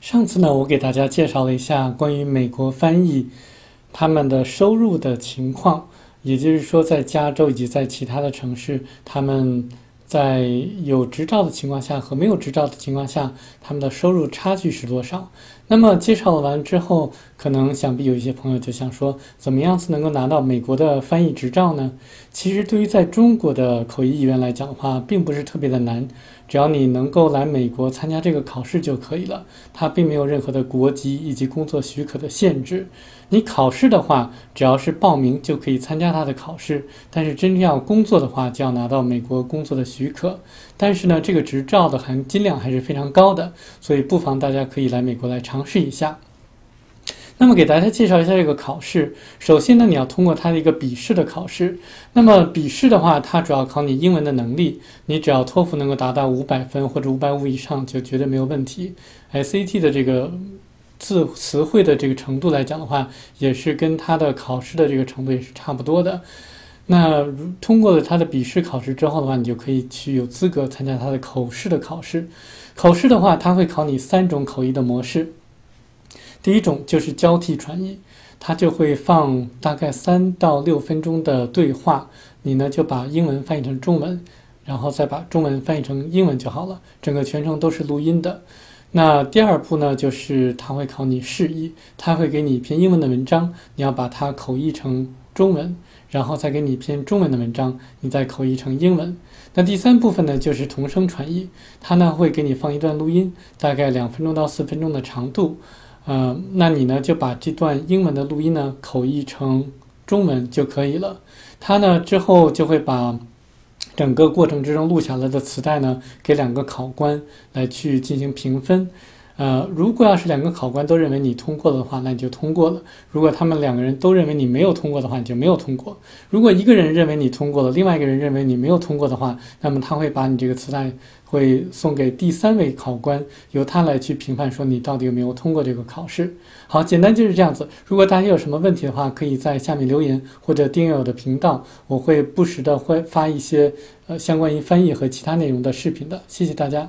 上次呢，我给大家介绍了一下关于美国翻译他们的收入的情况，也就是说，在加州以及在其他的城市，他们在有执照的情况下和没有执照的情况下，他们的收入差距是多少？那么介绍完之后，可能想必有一些朋友就想说，怎么样子能够拿到美国的翻译执照呢？其实对于在中国的口译译员来讲的话，并不是特别的难，只要你能够来美国参加这个考试就可以了。它并没有任何的国籍以及工作许可的限制。你考试的话，只要是报名就可以参加它的考试，但是真正要工作的话，就要拿到美国工作的许可。但是呢，这个执照的含金量还是非常高的，所以不妨大家可以来美国来尝试一下。那么给大家介绍一下这个考试。首先呢，你要通过它的一个笔试的考试。那么笔试的话，它主要考你英文的能力。你只要托福能够达到五百分或者五百五以上，就绝对没有问题。SAT 的这个字词汇的这个程度来讲的话，也是跟它的考试的这个程度也是差不多的。那通过了它的笔试考试之后的话，你就可以去有资格参加它的口试的考试。口试的话，它会考你三种口译的模式。第一种就是交替传译，它就会放大概三到六分钟的对话，你呢就把英文翻译成中文，然后再把中文翻译成英文就好了。整个全程都是录音的。那第二步呢，就是它会考你释义，它会给你一篇英文的文章，你要把它口译成中文，然后再给你一篇中文的文章，你再口译成英文。那第三部分呢，就是同声传译，它呢会给你放一段录音，大概两分钟到四分钟的长度。呃，那你呢就把这段英文的录音呢口译成中文就可以了。他呢之后就会把整个过程之中录下来的磁带呢给两个考官来去进行评分。呃，如果要是两个考官都认为你通过了的话，那你就通过了；如果他们两个人都认为你没有通过的话，你就没有通过。如果一个人认为你通过了，另外一个人认为你没有通过的话，那么他会把你这个磁带会送给第三位考官，由他来去评判，说你到底有没有通过这个考试。好，简单就是这样子。如果大家有什么问题的话，可以在下面留言或者订阅我的频道，我会不时的会发一些呃相关于翻译和其他内容的视频的。谢谢大家。